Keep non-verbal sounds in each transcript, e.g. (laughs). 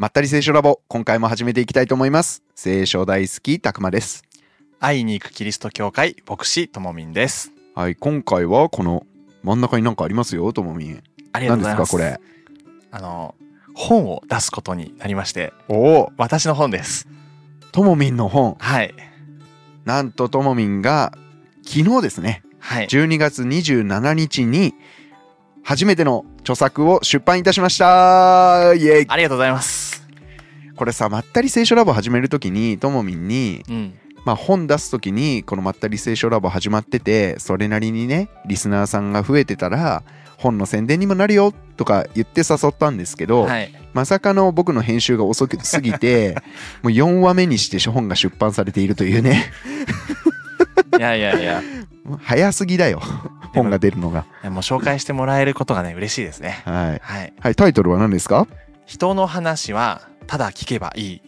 まったり聖書ラボ、今回も始めていきたいと思います。聖書大好き、たくまです。会いに行くキリスト教会牧師ともみんです。はい、今回はこの真ん中になんかありますよ、ともみん。ありがと何うございます。ですか、これ？あの本を出すことになりまして、おお、私の本です。ともみんの本。はいなんとともみんが昨日ですね、はい。12月27日に初めての著作を出版いたしましたイエイありがとうございます。これさ、まったり聖書ラボ始めるときに、ともみんに、うん。まあ、本出す時にこの「まったり聖書ラボ」始まっててそれなりにねリスナーさんが増えてたら本の宣伝にもなるよとか言って誘ったんですけど、はい。まさかの僕の編集が遅すぎて (laughs) もう4話目にして本が出版されているというねいやいやいや。(laughs) 早すぎだよ本が出るのがもう紹介してもらえることがね嬉しいですね。はい、はい。はい、タイトルは何ですか？人の話はただ聞けばいい。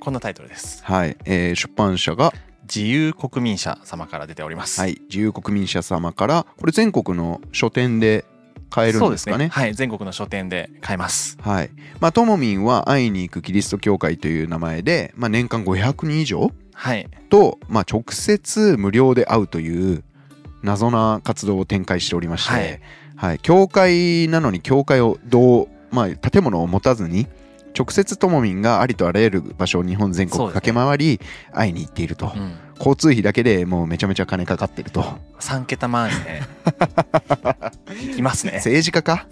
こんなタイトルです。はい、えー出版社が、自由国民社様から出ております。はい、自由国民社様からこれ全国の書店で買えるんですかね？ね。はい。全国の書店で買えます。はい。まあ、ともみんは会いに行くキリスト教会という名前で、まあ、年間500人以上はい。と、まあ、直接無料で会うという謎な活動を展開しておりまして、ははいい。教会なのに教会をどう、まあ、建物を持たずに、直接ともみんがありとあらゆる場所を日本全国駆け回り会いに行っていると、うん。交通費だけでもうめちゃめちゃ金かかってると3桁万円ね。いきますね。政治家か？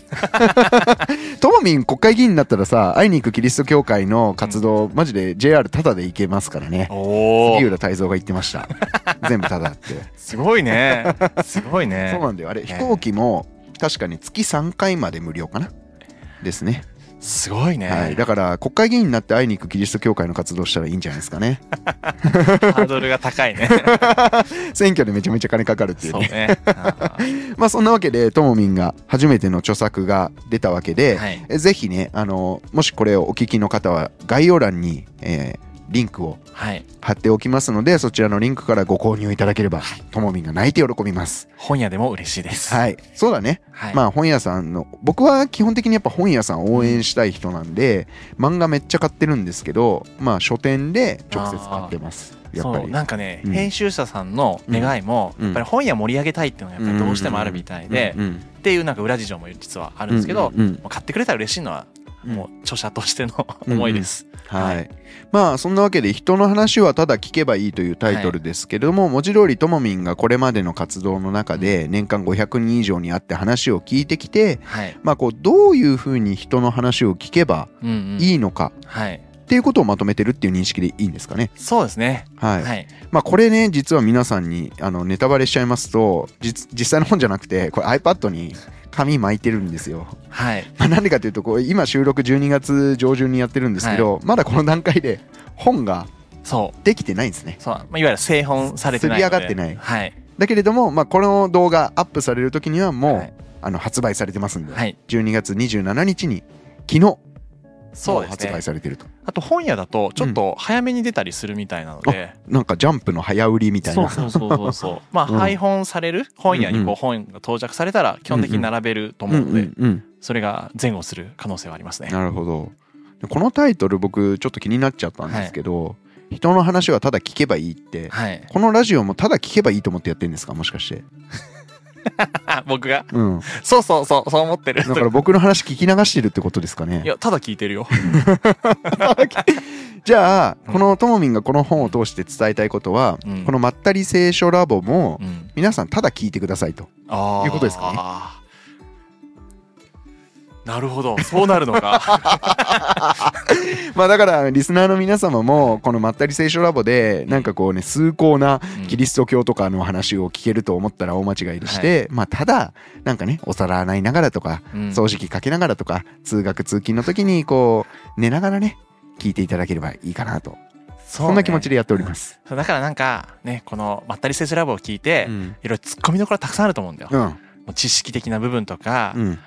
ともみん国会議員になったらさ会いに行くキリスト教会の活動、マジで JR タダで行けますからねおお。杉浦太蔵が言ってました全部タダってすごいね。すごいね。(laughs) そうなんだよあれね飛行機も確かに月3回まで無料かな？ですね、すごいね。はい、だから国会議員になって会いに行くキリスト教会の活動したらいいんじゃないですかねハードルが高いね。(laughs) 選挙でめちゃめちゃ金かかるっていうねね。(laughs) まあそんなわけでともみんが初めての著作が出たわけで、はい。えぜひねあのもしこれをお聞きの方は概要欄に、えーリンクをはい。貼っておきますのでそちらのリンクからご購入いただければともみんが泣いて喜びます。本屋でも嬉しいです。はい。そうだね、はい。まあ本屋さんの僕は基本的にやっぱ本屋さんを応援したい人なんで、漫画めっちゃ買ってるんですけどまあ書店で直接買ってます。やっぱそう。りなんかね、うん。編集者さんの願いも、うん。やっぱり本屋盛り上げたいっていうのがやっぱりどうしてもあるみたいで、っていうなんか裏事情も実はあるんですけど、買ってくれたら嬉しいのはうんもう著者としての思いです。はい、はいまあそんなわけで人の話はただ聞けばいいというタイトルですけれども、文字通りともみんがこれまでの活動の中で年間500人以上に会って話を聞いてきて、はい。まあこうどういうふうに人の話を聞けばうんうん。いいのかはい。っていうことをまとめてるっていう認識でいいんですかね？そうですね。はい。はい。まあこれね実は皆さんにあのネタバレしちゃいますと実実際の本じゃなくてこれ iPad に紙巻いてるんですよ。はい。(laughs) まあ、なんでかというとこう今収録12月上旬にやってるんですけど、まだこの段階で本がそう。できてないんですね。そう。まあ、いわゆる製本されてないのり上がってないはい。だけれども、まあ、この動画アップされる時にはもう、はいあの発売されてますんで、はい。12月27日に昨日そうですね。発売。されてると、あと本屋だとちょっと早めに出たりするみたいなので、なんかジャンプの早売りみたいな。そうそうそうそうそう。まあ、(laughs) うん。配本される本屋にうんうこう本が到着されたら基本的に並べるとうん思うので、うんうんそれが前後する可能性はありますね。なるほど。でこのタイトル僕ちょっと気になっちゃったんですけど、人の話はただ聞けばいいって。はい。このラジオもただ聞けばいいと思ってやってるんですか？もしかして。あ (laughs) 僕が？うん。そうそうそうそう思ってる。だから僕の話聞き流してるってことですかね。いやただ聞いてるよ。(laughs) じゃあうんこのともみんがこの本を通して伝えたいことは、うん。このまったり聖書ラボもうん、皆さんただ聞いてくださいと。いうことですかねなるほど。そうなるのか。(laughs) まあだからリスナーの皆様もこのまったり聖書ラボでなんかこうね崇高なキリスト教とかの話を聞けると思ったら大間違いでして、まあただなんかねお皿洗いながらとかうん。掃除機かけながらとか通学通勤の時にこう寝ながらね聞いていただければいいかなと。そそんな気持ちででやっております。だからなんかねこのまったり聖書ラボを聞いて、うん。いろいろ突っ込みどころたくさんあると思うんだよ。うん。もう知識的な部分とか、うん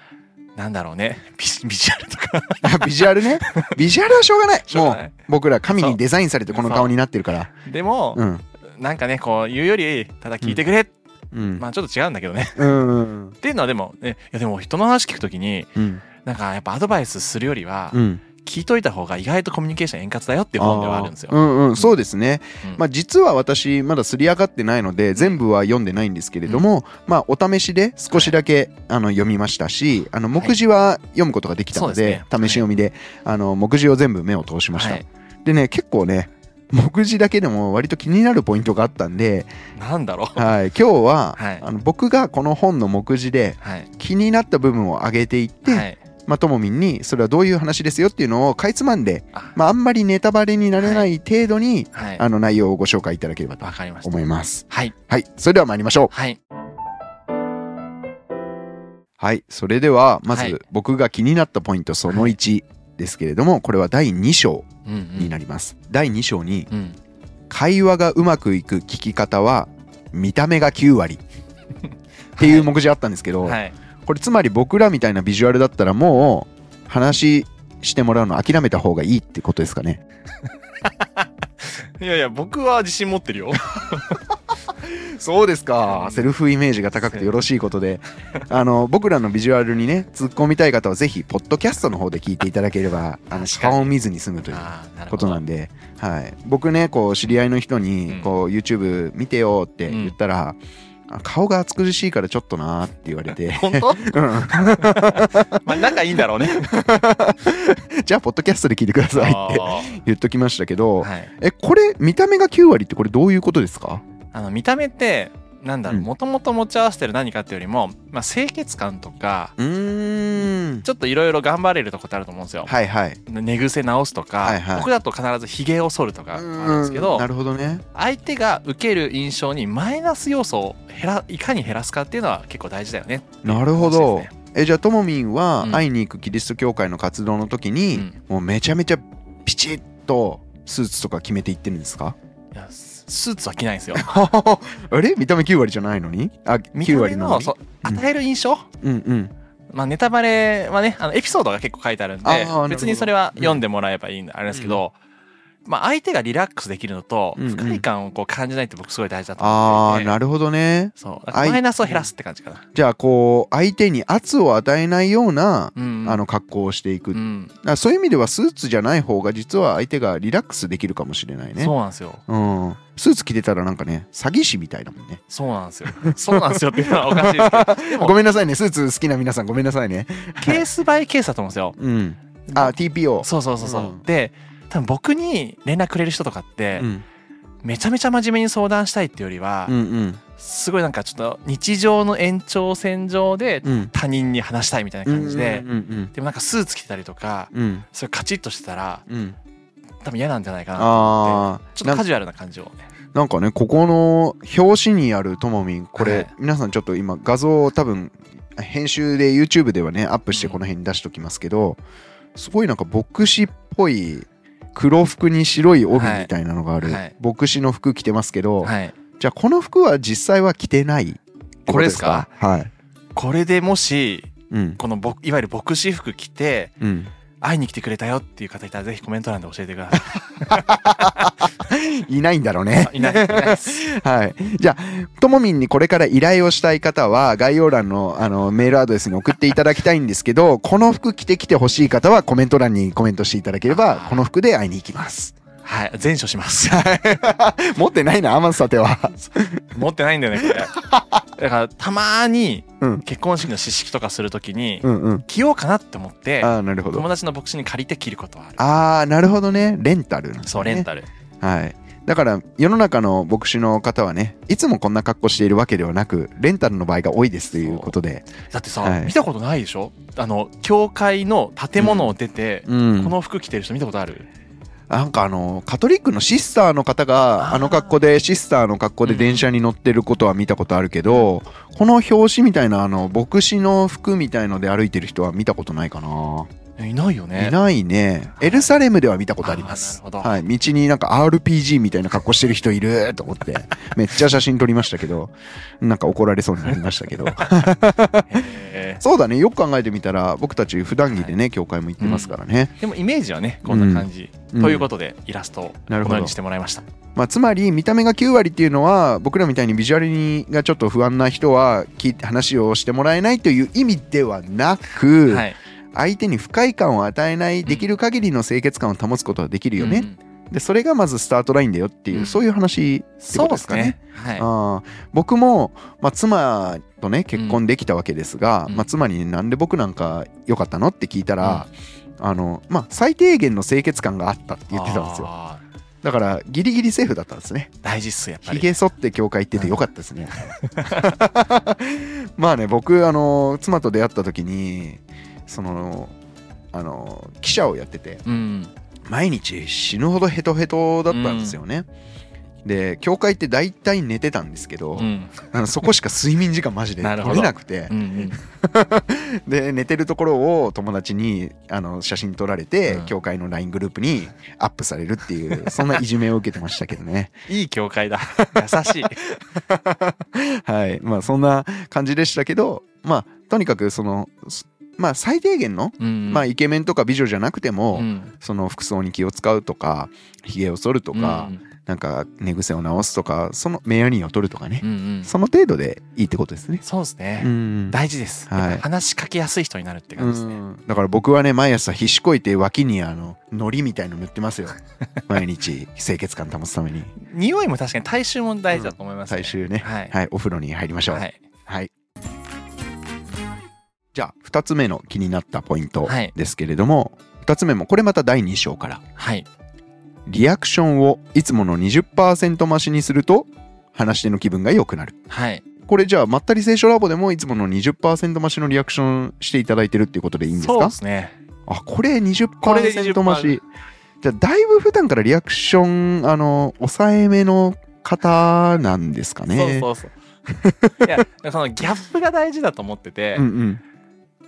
なんだろうね。(laughs) ビビジュアルとか。あビジュアルね？(laughs) ビジュアルはしょうがない。もう僕ら神にデザインされてこの顔になってるから。でも、うん。なんかねこう言うよりただ聞いてくれ、うん。まあちょっと違うんだけどね。うんうんっていうのはでも、ね、いやでも人の話聞くときにうん。なんかやっぱアドバイスするよりは、うん聞いといた方が意外とコミュニケーション円滑だよっていう本ではあるんですよ。うんうん、そうですね。うんまあ実は私まだすり上がってないので全部は読んでないんですけれども、まあお試しで少しだけ、あの読みましたし、あの目次は読むことができたので、試し読みで、あの目次を全部目を通しました。はいでね結構ね目次だけでも割と気になるポイントがあったんで、なんだろう。はい、今日は、はいあの僕がこの本の目次ではい。気になった部分を上げていって、はい。まあ、ともみんにそれはどういう話ですよっていうのをかいつまんで、あまあ、あんまりネタバレにならない程度に、はい。あの内容をご紹介いただければと。思います。はい。はい、それでは参りましょう。はい。はい、それではまはいず僕が気になったポイントその1ですけれども、これは第2章うんうん。になります。第2章にうん。会話がうまくいく聞き方は見た目が9割っていう目次あったんですけど、はい。これつまり僕らみたいなビジュアルだったらもう話してもらうの諦めた方がいいってことですかね。(laughs) いやいや、僕は自信持ってるよ。そうですか。セルフイメージが高くてよろしいことで、あの僕らのビジュアルにね突っ込みたい方はぜひポッドキャストの方で聞いていただければあの顔を見ずに済むというこ。となんで、はい、僕ねこう知り合いの人にうんこう YouTube 見てよって言ったら、あ顔が暑苦しいからちょっとなーって言われて、(laughs) 本当？うん。まあ、仲いいんだろうね。じゃあポッドキャストで聞いてくださいってあ言っときましたけど、ーはい。えこれ見た目が9割ってこれどういうことですか？あの、見た目って、なんだろう、うん。もともと持ち合わせてる何かっていうよりも、まあ、清潔感とか、うーん。ちょっといろいろ頑張れるとこってあると思うんですよ。はいはい。寝癖直すとか、はいはい。僕だと必ずヒゲを剃るとかあるん。ですけどなるほどね。相手が受ける印象にマイナス要素を減らいかに減らすかっていうのは結構大事だよね。なるほど。えじゃあともみんはうん。会いに行くキリスト教会の活動の時に、うんもうめちゃめちゃピチッとスーツとか決めていってるんですか？いやススーツは着ないんですよ。(laughs) あれ？見た目9割じゃないのに？あ9見た目割なのそう与える印象、うんうん。まあネタバレはねあのエピソードが結構書いてあるんで別にそれは読んでもらえばいいんであれですけど、まあ相手がリラックスできるのと不快感をこう感じないって僕すごい大事だとあ思っていて。あなるほどね。そう。マイナスを減らすって感じかな、じゃあこう相手に圧を与えないような、うんあの格好をしていく、うん、らそういう意味ではスーツじゃない方が実は相手がリラックスできるかもしれないね。そうなんですよ。うん、スーツ着てたらなんかね詐欺師みたいだもんね。そうなんですよ。そうなんですよっていうのはおかしいですけど。ごめんなさいね。スーツ好きな皆さんごめんなさいね。ケースバイケースだと思うんですよ。うん。あ TPO そうそうそうそう、うん。で多分僕に連絡くれる人とかって、うん。めちゃめちゃ真面目に相談したいっていうよりは、すごいなんかちょっと日常の延長線上でうん。他人に話したいみたいな感じで、でもなんかスーツ着てたりとかそれカチッとしてたらうん。多分嫌なんじゃないかなと思ってちょっとカジュアルな感じをね。なんかねここの表紙にあるともみんこれ、はい。皆さんちょっと今画像を多分編集で YouTube ではねアップしてうん。この辺に出しときますけど、すごいなんか牧師っぽい黒服に白い帯みたいなのがある、はい。牧師の服着てますけど、はい。じゃあこの服は実際は着てない。これですか？はい、これでもしうん。このぼいわゆる牧師服着てうん、会いに来てくれたよっていう方いたらぜひコメント欄で教えてください (laughs) ないんだろうねいいないいないです (laughs) はい。じゃあ、ともみんにこれから依頼をしたい方は、概要欄のあのメールアドレスに送っていただきたいんですけど、この服着てきてほしい方はコメント欄にコメントしていただければ、この服で会いに行きます。はい全処します (laughs) 持ってないな、甘さては。持ってないんだよねこれだからたまにうん。結婚式の詩式とかするときにうんうん。着ようかなって思ってああ、なるほど友。達の牧師に借りて着ることはあるああ、なるほどね。レンタルね、そうレンタルはい。だから、世の中の牧師の方はね、いつもこんな格好しているわけではなく、レンタルの場合が多いですということで。だってさ、はい。見たことないでしょ？あの教会の建物を出て、うん。この服着てる人見たことある？なんかあのカトリックのシスターの方があの格好でシスターの格好で電車に乗ってることは見たことあるけど、この表紙みたいなあの牧師の服みたいので歩いてる人は見たことないかな、いないよね。いないね。エルサレムでは見たことあります。あーなるほど。はい、道になんか RPG みたいな格好してる人いると思って。(laughs) めっちゃ写真撮りましたけど。なんか怒られそうになりましたけど。へそうだね。よく考えてみたら僕たち普段着でね教会も行ってますからね、ーでもイメージはねこんな感じ、うん。ということでイラストをこのようにしてもらいました。まあ、つまり見た目が9割っていうのは僕らみたいにビジュアルにがちょっと不安な人は聞いて話をしてもらえないという意味ではなく、はい相手に不快感を与えないできる限りの清潔感を保つことができるよね、うん。でそれがまずスタートラインだよっていう、うん。そういう話ってそうですすことでかねね。はい。あー。僕も、まあ、妻とね結婚できたわけですが、うん。まあ、妻に、ね、なんで僕なんか良かったのって聞いたら、あのまあ、最低限の清潔感があったって言ってたんですよ。あだからギリギリセーフだったんですね。ー大事っす、やっぱり。ひげ剃って教会行っててよかったですね、(laughs) まあね僕あの妻と出会った時にそのあの記者をやっててうん。毎日死ぬほどヘトヘトだったんですよね、で教会って大体寝てたんですけど、うん。あのそこしか睡眠時間マジで (laughs) 取れなくてうんうん。(laughs) で寝てるところを友達にあの写真撮られて、うん教会の LINE グループにアップされるっていうそんないじめを受けてましたけどね (laughs) いい教会だ。優しい。はいまあそんな感じでしたけどまあとにかくそのすまあ最低限の、うんまあイケメンとか美女じゃなくても、うんその服装に気を使うとかひげを剃るとか、うんなんか寝癖を直すとかそのメアニーを取るとかね、うんうん。その程度でいいってことですね。そうですね。うん大事です。はい話しかけやすい人になるって感じですね。うんだから僕はね毎朝ひしこいて脇にあの糊みたいの塗ってますよ (laughs) 毎日清潔感保つために匂いも確かに体臭も大事だと思いますね。最終ねはい。はいお風呂に入りましょうははい、い。じゃあ2つ目の気になったポイントはいですけれども、2つ目もこれまた第2章からはい。リアクションをいつもの20%増しにすると話し手の気分が良くなるはい。これじゃあまったり聖書ラボでもいつもの20%増しのリアクションしていただいてるっていうことでいいんですそうかですね。あこれ20%これで20%増しじゃあだいぶ普段からリアクションあの抑えめの方なんですかね？そうそうそう。いや、そのギャップが大事だと思っててう、んうん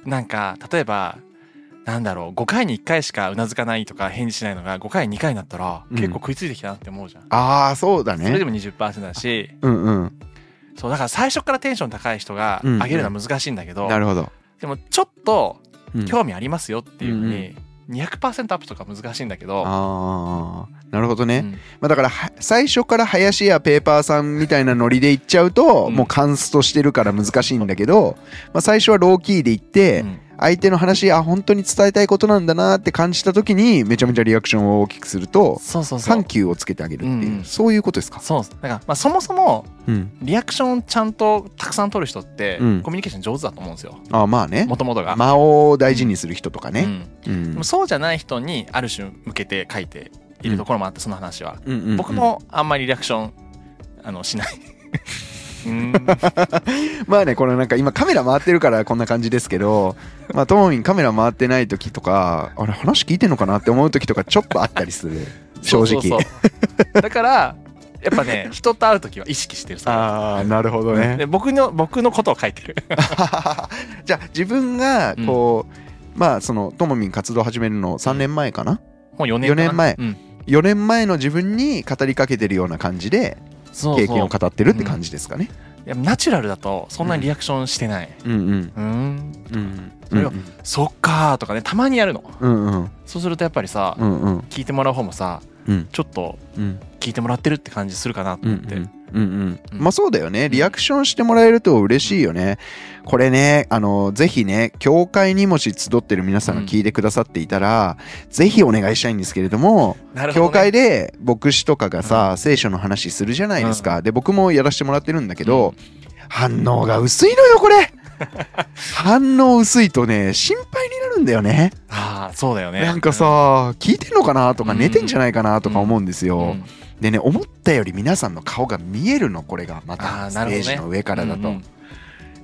なんか、例えば、なんだろう、5回に1回しかうなずかないとか返事しないのが5回に2回になったら、うん。結構食いついてきたなって思うじゃん。ああそうだね。それでも20%だし、うんうんそう、だから最初からテンション高い人がうん上げるのは難しいんだけど、なるほど、でもちょっとうん。興味ありますよっていうのうんに、200%アップとか難しいんだけど、ああなるほどね、うん。まあ、だからは最初から林やペーパーさんみたいなノリでいっちゃうと、うん。もうカンストしてるから難しいんだけど、まあ、最初はローキーでいって、うん相手の話あ本当に伝えたいことなんだなって感じた時にめちゃめちゃリアクションを大きくするとそうそうそう。緩。急をつけてあげるっていう、うんうん。そういうことですか、そうだから、まあ、そもそもうん、リアクションちゃんとたくさん取る人って、うん。コミュニケーション上手だと思うんですよ。あまあね。もともとが、間を大事にする人とかね、うん。そうじゃない人にある種向けて書いているところもあってその話は、僕もあんまりリアクションあのしない。うんまあねこれなんか今カメラ回ってるからこんな感じですけどまあともみんカメラ回ってない時とかあれ話聞いてんのかなって思う時とかちょっとあったりする。正直。そうそうそう。だからやっぱね (laughs) 人と会う時は意識してるああなるほどね。で僕の僕のことを書いてる。(laughs) じゃあ自分がこう、まあそのともみん活動始めるの3年前かな、もう4年かな。4年前。うん、4年前の自分に語りかけてるような感じで経験を語ってるって感じですかね。いやナチュラルだとそんなにリアクションしてない。うんうん。うん。うんそれをそっかーとかねたまにやるの。うんうん。そうするとやっぱりさ、うんうん。聞いてもらう方もさうん。ちょっとうん。聞いてもらってるって感じするかなと思って、うんうんうんうん。うんまあそうだよね。リアクションしてもらえると嬉しいよね。これねあのぜひね教会にもし集ってる皆さんが聞いてくださっていたら、ぜひお願いしたいんですけれどもね、教会で牧師とかがさ、聖書の話するじゃないですか、で僕もやらせてもらってるんだけど、反応が薄いのよこれ。(laughs) 反応薄いとね心配になるんだよね。ああそうだよね。なんかさ、聞いてんのかなとか、うん。寝てんじゃないかなとか思うんですうん。よ、でね思ったより皆さんの顔が見えるのこれがまあたステージの上からだと、うん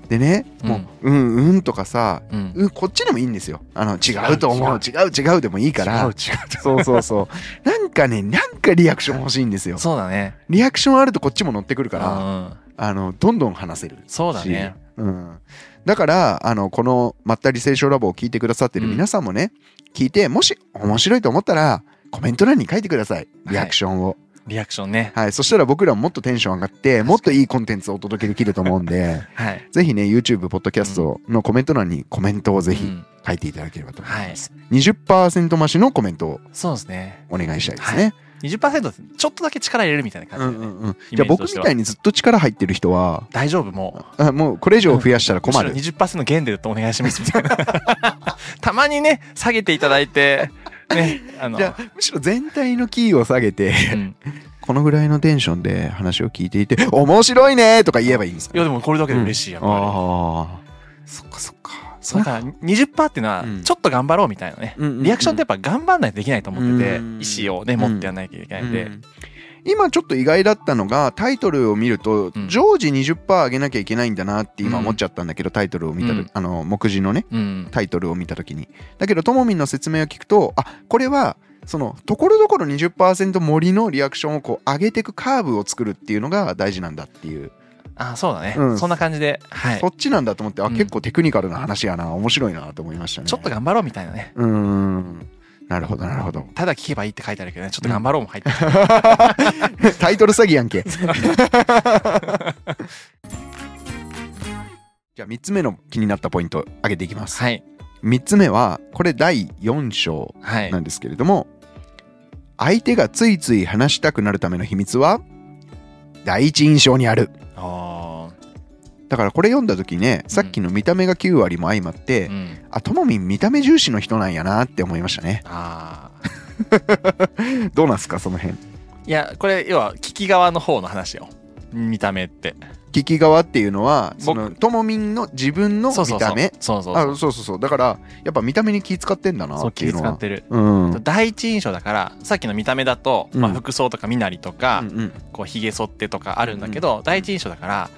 でね、もううん。うんとかさうん。うんこっちでもいいんですよ。あの違うと思う違う。違うでもいいから。違う違うそうそうそう。(laughs) なんかねなんかリアクション欲しいんですよ。そうだね。リアクションあるとこっちも乗ってくるからうんあのどんどん話せる。そうだね。うん、だからあのこの「まったり聖書ラボ」を聞いてくださってる皆さんもね、聞いてもし面白いと思ったらコメント欄に書いてください。リアクションを、リアクションね。はい。そしたら僕らももっとテンション上がってもっといいコンテンツをお届けできると思うんではい。ぜひね YouTube ポッドキャストのコメント欄にコメントをぜひうん。書いていただければと思います、はい。20%増しのコメントをそうですね。お願いしたいですね、20%ってちょっとだけ力入れるみたいな感じで、ねうんうんうん、じゃあ僕みたいにずっと力入ってる人は大丈夫もあもうこれ以上増やしたらう困る。むしろ20%減でとお願いしますみたいな。(laughs) たまにね下げていただいてね (laughs) あの。じゃあむしろ全体のキーを下げてうん。このぐらいのテンションで話を聞いていて面白いねとか言えばいいんですか？いやでもこれだけで嬉しいやっぱり、ああそっかそっか。だから20%っていうのはうん。ちょっと頑張ろうみたいなね、リアクションってやっぱぱ頑張んないとできないと思ってて、うん。意思をね持ってやらなきゃいけないんで、今ちょっと意外だったのがタイトルを見るとうん。常時20%上げなきゃいけないんだなって今思っちゃったんだけどタイトルを見た時うん。あの目次のねうん。タイトルを見た時に。だけどともみんの説明を聞くとあこれはそのところどころ20%森のリアクションをこう上げていくカーブを作るっていうのが大事なんだっていう、あそうだね、うん。そんな感じで、はい。そ、っちなんだと思ってあうん。結構テクニカルな話やな。面白いなと思いましたね。ちょっと頑張ろうみたいなね。うーんなるほどなるほど。ただ聞けばいいって書いてあるけどね。ちょっと頑張ろうも入ってる、(laughs) タイトル詐欺やんけ。(laughs) じゃあ3つ目の気になったポイント上げていきます、はい。3つ目はこれ第4章はいなんですけれども、相手がついつい話したくなるための秘密は第一印象にある。あだからこれ読んだ時ねさっきの見た目が9割も相まって、ーうん。あともみん見た目重視の人なんやなって思いましたね。あ (laughs) どうなんすかその辺。ーいやこれ要は聞き側の方の話よ。見た目って。聞き側っていうのはそ僕のともみんの自分のそうそうそう。見た目？そうそうあそうそうそう。だからやっぱ見た目に気使ってんだなっていうのは。使ってる。うん。うん第一印象だからさっきの見た目だと、まあ、うん。服装とか身なりとか、うんこうひげ剃ってとかあるんだけど、第一印象だから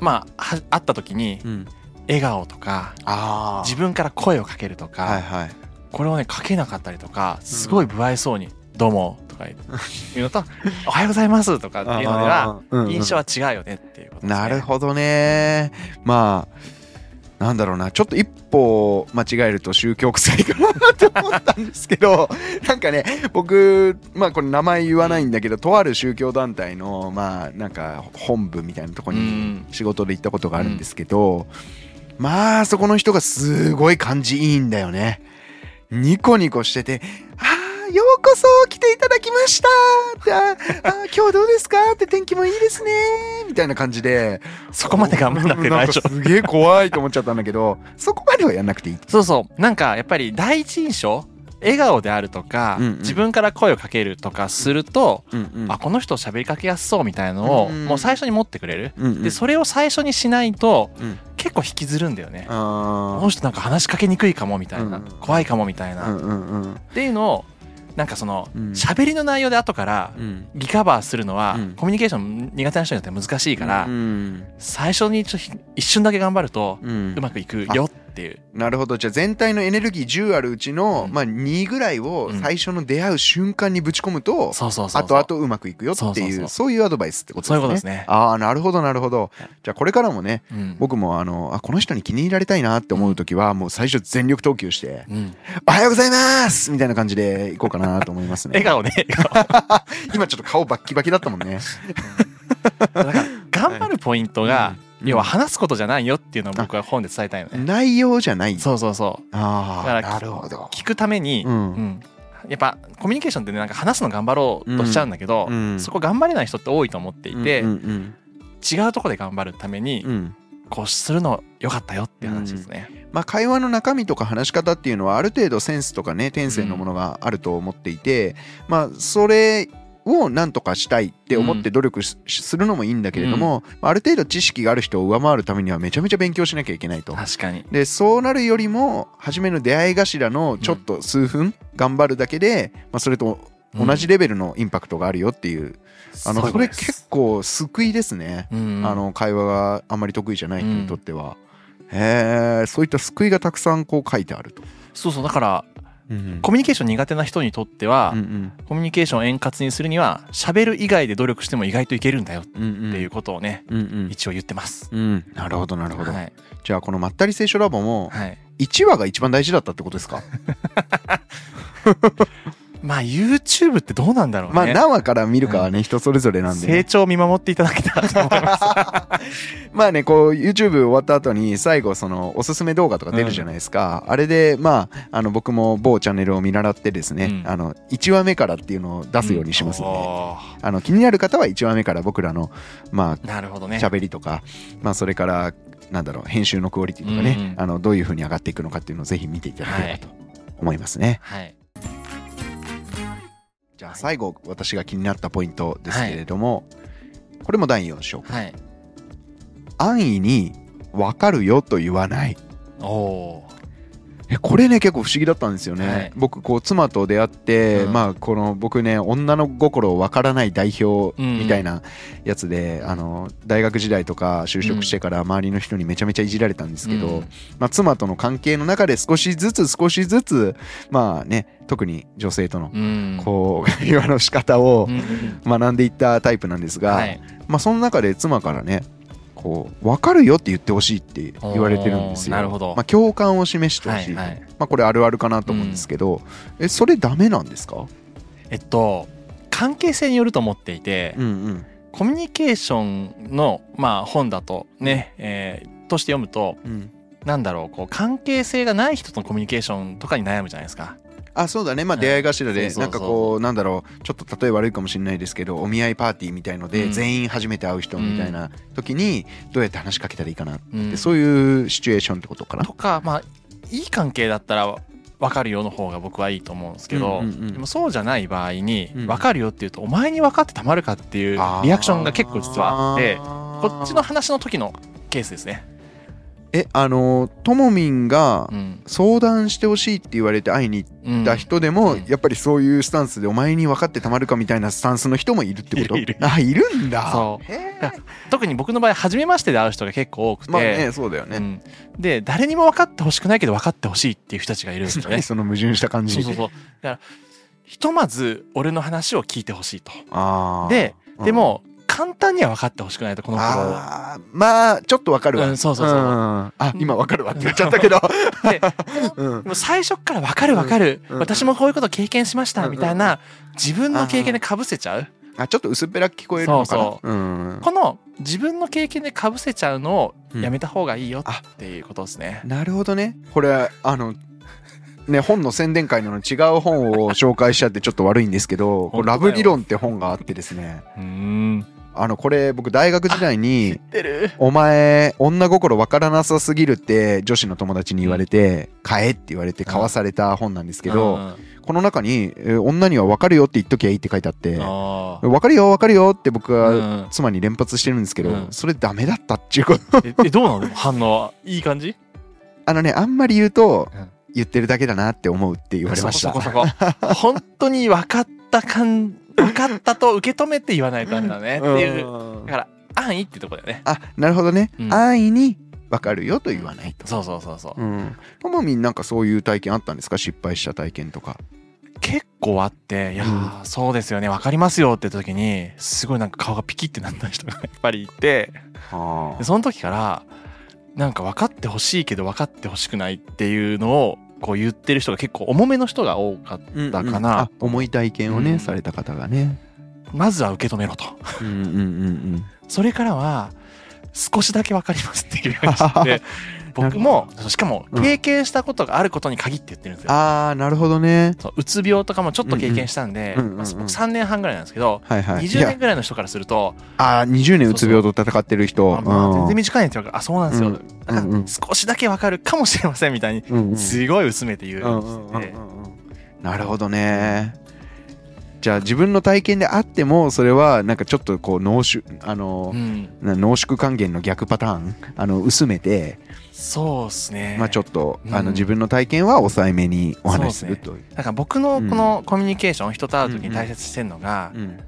まあは会った時にうん。笑顔とかああ自分から声をかけるとか、はいはい。これをねかけなかったりとかすごい不愛想に「どうも」とか言 (laughs) うのと「おはようございます」とかっていうのでは印象は違うよねっていうことですね。なるほどね。まあなんだろうな。ちょっと一歩間違えると宗教臭いかなって思ったんですけど (laughs) なんかね僕まあこれ名前言わないんだけどとある宗教団体のまあなんか本部みたいなとこうにん。仕事で行ったことがあるんですけど、まあそこの人がすごい感じいいんだよね。ニコニコしてて「あうこそ来ていただきました」って「(laughs) あーあー今日どうですか?」って天気もいいですね。みたいな感じで。そこまで頑張らなくて大丈夫。すげえ怖いと思っちゃったんだけどそこまではやんなくていい。そうそう。なんかやっぱり第一印象笑顔であるとか、うんうん。自分から声をかけるとかすると、うんうん。あこの人喋りかけやすそうみたいのを、うんもう最初に持ってくれる、うんうん。でそれを最初にしないと、うん。結構引きずるんだよね、こあの人なんか話しかけにくいかもみたいな、うん。怖いかもみたいな、ーうんうんうん。っていうのをなんかそのうん。喋、りの内容で後からうん。リカバーするのは、うん。コミュニケーション苦手な人によって難しいから、うん。最初にちょっと一瞬だけ頑張るとうん。うまくいくよっていう、なるほど。じゃあ全体のエネルギー10あるうちの、うん。まあ、2ぐらいを最初の出会う瞬間にぶち込むと、そうそうそうそう。後々うまくいくよっていうそういうアドバイスってことですね。そういうことですね。ああなるほどなるほど。じゃあこれからもねうん。僕もあのあこの人に気に入られたいなって思う時はもう最初全力投球してうん、「おはようございます!」みたいな感じでいこうかなと思いますね。笑顔ね。笑 (laughs) 顔今ちょっと顔バッキバキだったもんね。(laughs) 頑張るポイントが、うん要は話すことじゃないよっていうのを僕は本で伝えたいのね。内容じゃない。そうそうそう。ああなるほど。聞くために、うんうんやっぱコミュニケーションってねなんか話すの頑張ろうとしちゃうんだけど、うんそこ頑張れない人って多いと思っていて、うんうん違うとこで頑張るために、うんうんこうするのよかったよっていう話ですね。まあ、会話の中身とか話し方っていうのはある程度センスとかね天性のものがあると思っていて、まあそれを何とかしたいって思って努力しするのもいいんだけれども、まあある程度知識がある人を上回るためにはめちゃめちゃ勉強しなきゃいけないと。確かに。でそうなるよりも初めの出会い頭のちょっと数分頑張るだけで、まあ、それと同じレベルのインパクトがあるよっていう、あのそれ結構救いですね。うん。あの会話があんまり得意じゃない人にとっては、へえそういった救いがたくさんこう書いてあると、そうそう。だからうんコミュニケーション苦手な人にとっては、うんコミュニケーションを円滑にするには喋る以外で努力しても意外といけるんだよっていうことをね、うんうん。一応言ってます。うん。なるほどなるほど、はい、じゃあこのまったり聖書ラボもはい、1話が一番大事だったってことですか、(laughs) まあ YouTube ってどうなんだろうね。まあ何話から見るかはね、人それぞれなんでね、成長を見守っていただけたらと思います。(laughs) まあねこう YouTube 終わった後に最後そのおすすめ動画とか出るじゃないですか、あれでまああの僕も某チャンネルを見習ってですね、うん。あの1話目からっていうのを出すようにしますんで、あの気になる方は1話目から僕らのまあなるほどね。喋りとか、まあ、それからなんだろう編集のクオリティとかね、うんうん。あのどういう風に上がっていくのかっていうのをぜひ見ていただければと思いますね。はいじゃあ最後私が気になったポイントですけれども、これも第4章はい。安易に分かるよと言わない。おおえこれね結構不思議だったんですよね、はい。僕こう妻と出会って、うん。まあこの僕ね女の心を分からない代表みたいなやつで、あの大学時代とか就職してから周りの人にめちゃめちゃいじられたんですけど、うん。まあ、妻との関係の中で少しずつ少しずつまあね特に女性とのうん。こう (laughs) 会話の仕方をうんうん。学んでいったタイプなんですが、はい。まあ、その中で妻からねこう分かるよって言ってほしいって言われてるんですよ。なるほど。まあ、共感を示してほしい、はいはい。まあ、これあるあるかなと思うんですけど、えそれダメなんですか？えっと関係性によると思っていて、うんうん。コミュニケーションの、まあ、本だとね、えーとして読むとうん。なんだろうこう関係性がない人とのコミュニケーションとかに悩むじゃないですか。あそうだね。まあうん出会い頭でなんかこうなんだろう。ちょっと例え悪いかもしれないですけどお見合いパーティーみたいのでうん。全員初めて会う人みたいな時にどうやって話しかけたらいいかなってうん。そういうシチュエーションってことかな？とかまあいい関係だったら分かるよの方が僕はいいと思うんですけど、でもそうじゃない場合にうん。分かるよって言うと、お前に分かってたまるかっていうリアクションが結構実はあってこっちの話の時のケースですね。えあのともみんがうん。相談してほしいって言われて会いに行うんった人でも、うん。やっぱりそういうスタンスでお前に分かってたまるかみたいなスタンスの人もいるってこと？いる (laughs) あいるんだ。そう。へ特に僕の場合初めましてで会う人が結構多くて、まあねそうだよね、うん。で誰にも分かってほしくないけど分かってほしいっていう人たちがいるんですよね。何。その矛盾した感じ。そうそうそう。だからひとまず俺の話を聞いてほしいと。でうんでも簡単には分かってほしくないとこのあーまあちょっとわかるわ、うんそうそうそう。んあ今わかるわって言っちゃったけど、(laughs) でうん。でも最初っから分かる分かる、うん。私もこういうこと経験しましたうんみたいな自分の経験でかぶせちゃう？あちょっと薄っぺらく聞こえるのかな？そうそう。ん。この自分の経験でかぶせちゃうのをやめた方がいいよっていうことですね。なるほどね。これあのね本の宣伝会の違う本を紹介しちゃってちょっと悪いんですけど「こ (laughs) 本当だよ。れラブ理論」って本があってですね。うーんあのこれ僕大学時代に (laughs) 出る「お前女心わからなさすぎる」って女子の友達に言われて「買え」って言われて買わされた本なんですけど、うん。この中に、えー女には分かるよって言っときゃいいって書いてあって、あ分かるよ分かるよって僕ーはうん。妻に連発してるんですけど、うん。それダメだったっていうこと。ええどうなの？反応はいい感じ？あのね、あんまり言うとうん、言ってるだけだなって思うって言われました。そこそこそこ。本当に分かった感分かったと受け止めて言わないとダメだね。っていううんだから安易ってとこだよね。あ、なるほどね。うん。安易に分かるよと言わないと。そうそうそうそう。うん。ともみんなんかそういう体験あったんですか？失敗した体験とか。結構あっていやー、そうですよね。分かりますよって言った時にすごいなんか顔がピキってなった人が (laughs) やっぱりいて。その時からなんか分かってほしいけど分かってほしくないっていうのをこう言ってる人が結構重めの人が多かっうんだかなあ重い体験をね、うん。された方がね。たまずは受け止めろと。うんうんうんうん。それからは少しだけ分かりますっていう感じで (laughs) 僕もしかも経験したことがあることに限って言ってるんですよ。ああ、なるほどね。そううつ病とかもちょっと経験したんで、まあ僕3年半ぐらいなんですけど、はいはい。い20や年ぐらいの人からすると、ああ、20年うつ病と戦ってる人。全然うん短いんですよ。あ、そうなんですよ。うんうんうん少しだけわかるかもしれませんみたいに、すごい薄めて言うんですね。なるほどね。じゃあ自分の体験であってもそれはなんかちょっとこう濃縮あのう、ん、な濃縮還元の逆パターンあの薄めて、そうですね。まあちょっと、うん。あの自分の体験は抑えめにお話しするという。だから僕のこのコミュニケーション、人と会う時に大切にしてるのが、うん。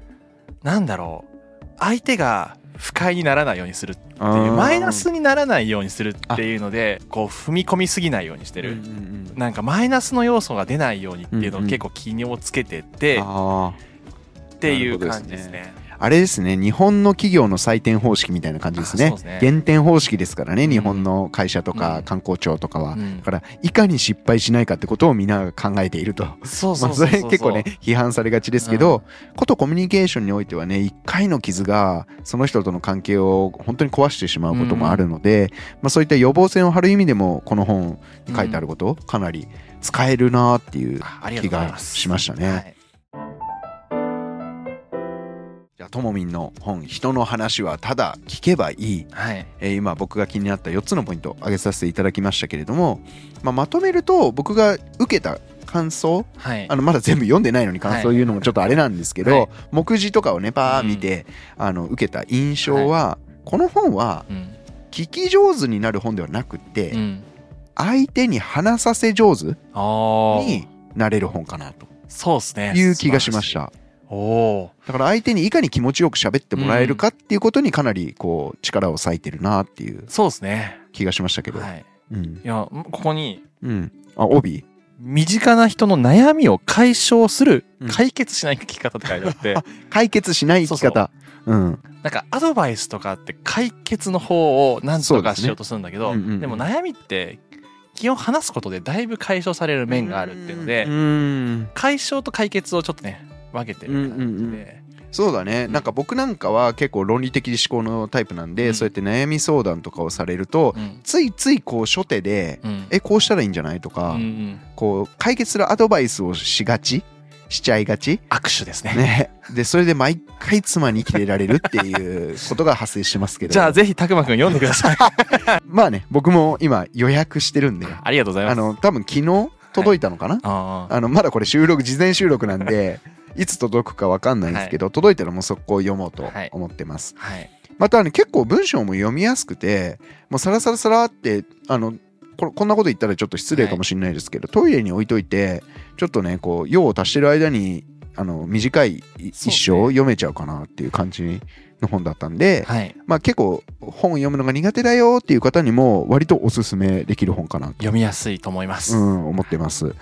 なんだろう、相手が不快にならないようにするっていう、マイナスにならないようにするっていうので、こう踏み込みすぎないようにしてる。うんうんうんなんかマイナスの要素が出ないようにっていうのを結構気をつけてて、あっていう感じですね。ーあれですね日本の企業の採点方式みたいな感じですね。すね。減点方式ですからね日本の会社とうん。か観光庁とかは、うん。だからいかに失敗しないかってことをみんなが考えていると。そうまあ、それ結構ね批判されがちですけど、ことコミュニケーションにおいてはね一回の傷がその人との関係を本当に壊してしまうこともあるので、まあ、そういった予防線を張る意味でもこの本に書いてあること、かなり使えるなっていう気がしましたね。ともみんの本「人の話はただ聞けばいい」はい。えー今僕が気になった4つのポイントを挙げさせていただきましたけれども、まあ、まとめると僕が受けた感想はいあ。のまだ全部読んでないのに感想を言うのもちょっとあれなんですけど、はい目次とかをねパー見て、あの受けた印象は、この本はうん。聞き上手になる本ではなくて、うん。相手に話させ上手。になれる本かなとそうですね。いう気がしました。おおだから相手にいかに気持ちよく喋ってもらえるかっていうことにかなりこう力を割いてるなっていうー。そうですね。気がしましたけど。はい。うん。いや、ここに、うん。あ、帯？身近な人の悩みを解消するうん、解決しない生き方って書いてあって、(laughs) 解決しない生き方。うん。なんかアドバイスとかって解決の方を何とかしようとするんだけど、うんうんうんでも悩みって気を話すことでだいぶ解消される面があるっていうので、うん。解消と解決をちょっとね、分けてる感じで、うんうんうんそうだね。なんか僕なんかは結構論理的思考のタイプなんで、うんそうやって悩み相談とかをされると、うんついついこう初手で、うんえ、こうしたらいいんじゃないとうか、んうんこう解決するアドバイスをしがちしちゃいがち？握手ですね。ね。で、それで毎回妻にキレられるっていうことが発生してますけど。(laughs) じゃあぜひたくまくん読んでください。(laughs) まあね、僕も今予約してるんで、ありがとうございます。あの、多分昨日届いたのかな、あーあの、まだこれ収録、事前収録なんで、(laughs) いつ届くかわかんないですけど、届いたらもう速攻読もうとはい思ってます。はい。またね、結構文章も読みやすくて、もうサラサラサラって、あの、これこんなこと言ったらちょっと失礼かもしれないですけど、トイレに置いといて、ちょっとね、こう、用を足してる間に、あの、短い一生を読めちゃうかなっていう感じの本だったんで、はい。まあ結構本を読むのが苦手だよっていう方にも割とおすすめできる本かなと、読みやすいと思います。うん、思ってます。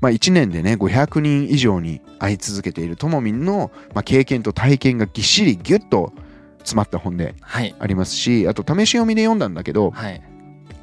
まあ1年でね500人以上に会い続けているともみんの、まあ、経験と体験がぎっしりギュッと詰まった本ではい。ありますしあと試し読みで読んだんだけどはい。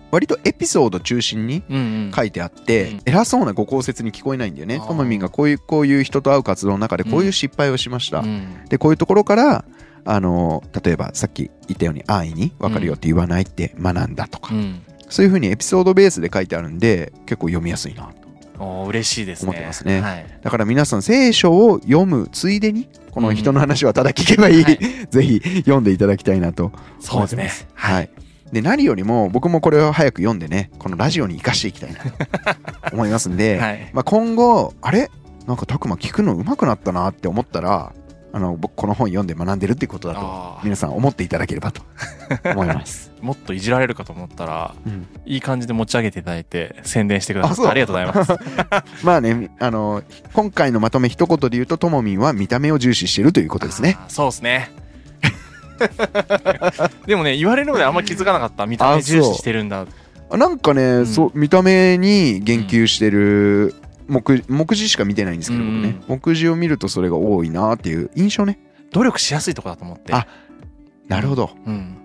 割とエピソード中心にうんうん。書いてあって、うん偉そうなご公説に聞こえないんだよねともみんがこういうこういう人と会う活動の中でこういう失敗をしました、うんでこういうところからあの例えばさっき言ったように安易に分かるよって言わないって学んだとか、うん。そういうふうにエピソードベースで書いてあるんで結構読みやすいなとおー嬉しいですね。思ってますねはい。だから皆さん聖書を読むついでにこの人の話はただ聞けばいい、はい (laughs) ぜひ読んでいただきたいなとそうですね。はい。で何よりも僕もこれを早く読んでねこのラジオに生かしていきたいなと思いますんで、(laughs) はい。まあ、今後あれ？なんかたくま聞くの上手くなったなって思ったらあの僕この本読んで学んでるってことだと皆さん思っていただければと (laughs) 思います。もっといじられるかと思ったら、うんいい感じで持ち上げていただいて、宣伝してくださってありがとうございます。(laughs) まあねあの今回のまとめ一言で言うとともみんは見た目を重視してるということですね。そうですね。(laughs) でもね、言われるのであんま気づかなかった。見た目重視してるんだ。あなんかね、んそう見た目に言及してる目目次しか見てないんですけど、うん。僕ね。目次を見るとそれが多いなっていう印象ね。努力しやすいとこだと思って。あなるほど。うん。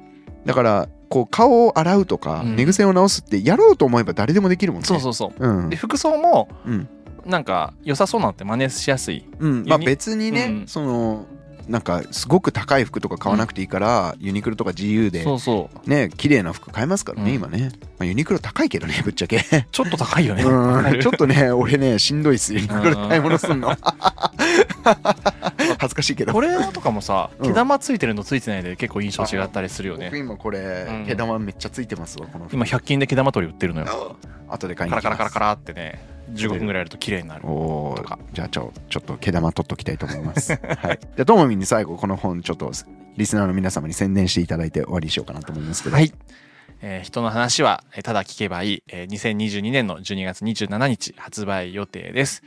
だからこう顔を洗うとか、うん。寝癖を直すってやろうと思えば誰でもできるもんね。そうそうそう。うん。で、服装も、うん。なんか良さそうなのって真似しやすい。うん。まあ別にね、うん。そのなんかすごく高い服とか買わなくていいから、ユニクロとか自由でそうそう。ね綺麗な服買えますからね、うん。今ね、まあ、ユニクロ高いけどねぶっちゃけ。ちょっと高いよね。うん。ちょっとね俺ねしんどいっすユニクロで買い物すんの。(laughs) 恥ずかしいけど。これとかもさ、うん。毛玉ついてるのついてないで結構印象違ったりするよね。僕今これ、うん。毛玉めっちゃついてますわこの服。今100均で毛玉取り売ってるのよ。後で買いカに行きます。ラカラカラカラってね、15分ぐらいやると綺麗になる。とかじゃあちょちょっと毛玉取っときたいと思います。(laughs) はい、じゃあともみんに最後この本ちょっとリスナーの皆様に宣伝していただいて終わりにしようかなと思いますけど。はい。えー人の話はえーただ聞けばいい、えー2022年の12月27日発売予定です。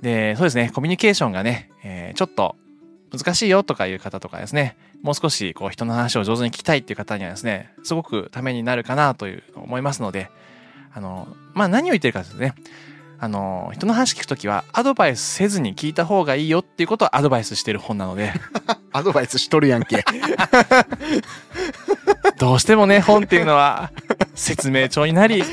で、そうですね、コミュニケーションがね、えーちょっと難しいよとかいう方とかですね、もう少しこう人の話を上手に聞きたいっていう方にはですね、すごくためになるかなという思いますので、あの、まあ何を言ってるかですね、あの、人の話聞くときはアドバイスせずに聞いた方がいいよっていうことをアドバイスしてる本なので、(laughs) アドバイスしとるやんけ。(laughs) どうしてもね、本っていうのは説明帳になり、伝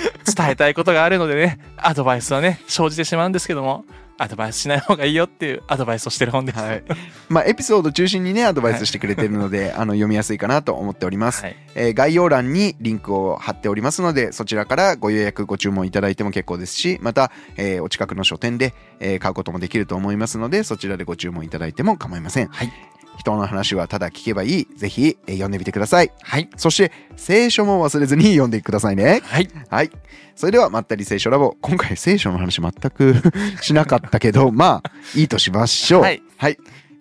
えたいことがあるのでね、アドバイスはね、生じてしまうんですけども、アドバイスしない方がいいよっていうアドバイスをしてる本です。はい。まあエピソード中心にねアドバイスしてくれてるので、あの読みやすいかなと思っております。はい。えー概要欄にリンクを貼っておりますのでそちらからご予約ご注文いただいても結構ですしまた、えーお近くの書店で、えー買うこともできると思いますのでそちらでご注文いただいても構いません、はい人の話はただ聞けばいい。ぜひ、えー読んでみてください。はい。そして、聖書も忘れずに (laughs) 読んでくださいね。はい。はい。それでは、まったり聖書ラボ。今回聖書の話全く (laughs) しなかったけど、(laughs) まあ、いいとしましょう。はい。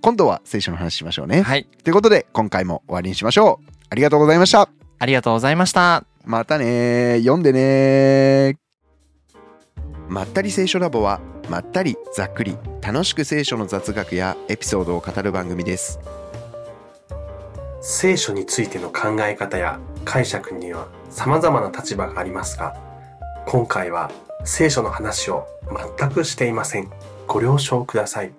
今度は聖書の話しましょうね。はい。ということで、今回も終わりにしましょう。ありがとうございました。ありがとうございました。またねー読んでねーまったり聖書ラボはまったりざっくり楽しく聖書の雑学やエピソードを語る番組です聖書についての考え方や解釈には様々な立場がありますが、今回は聖書の話を全くしていません。ご了承ください。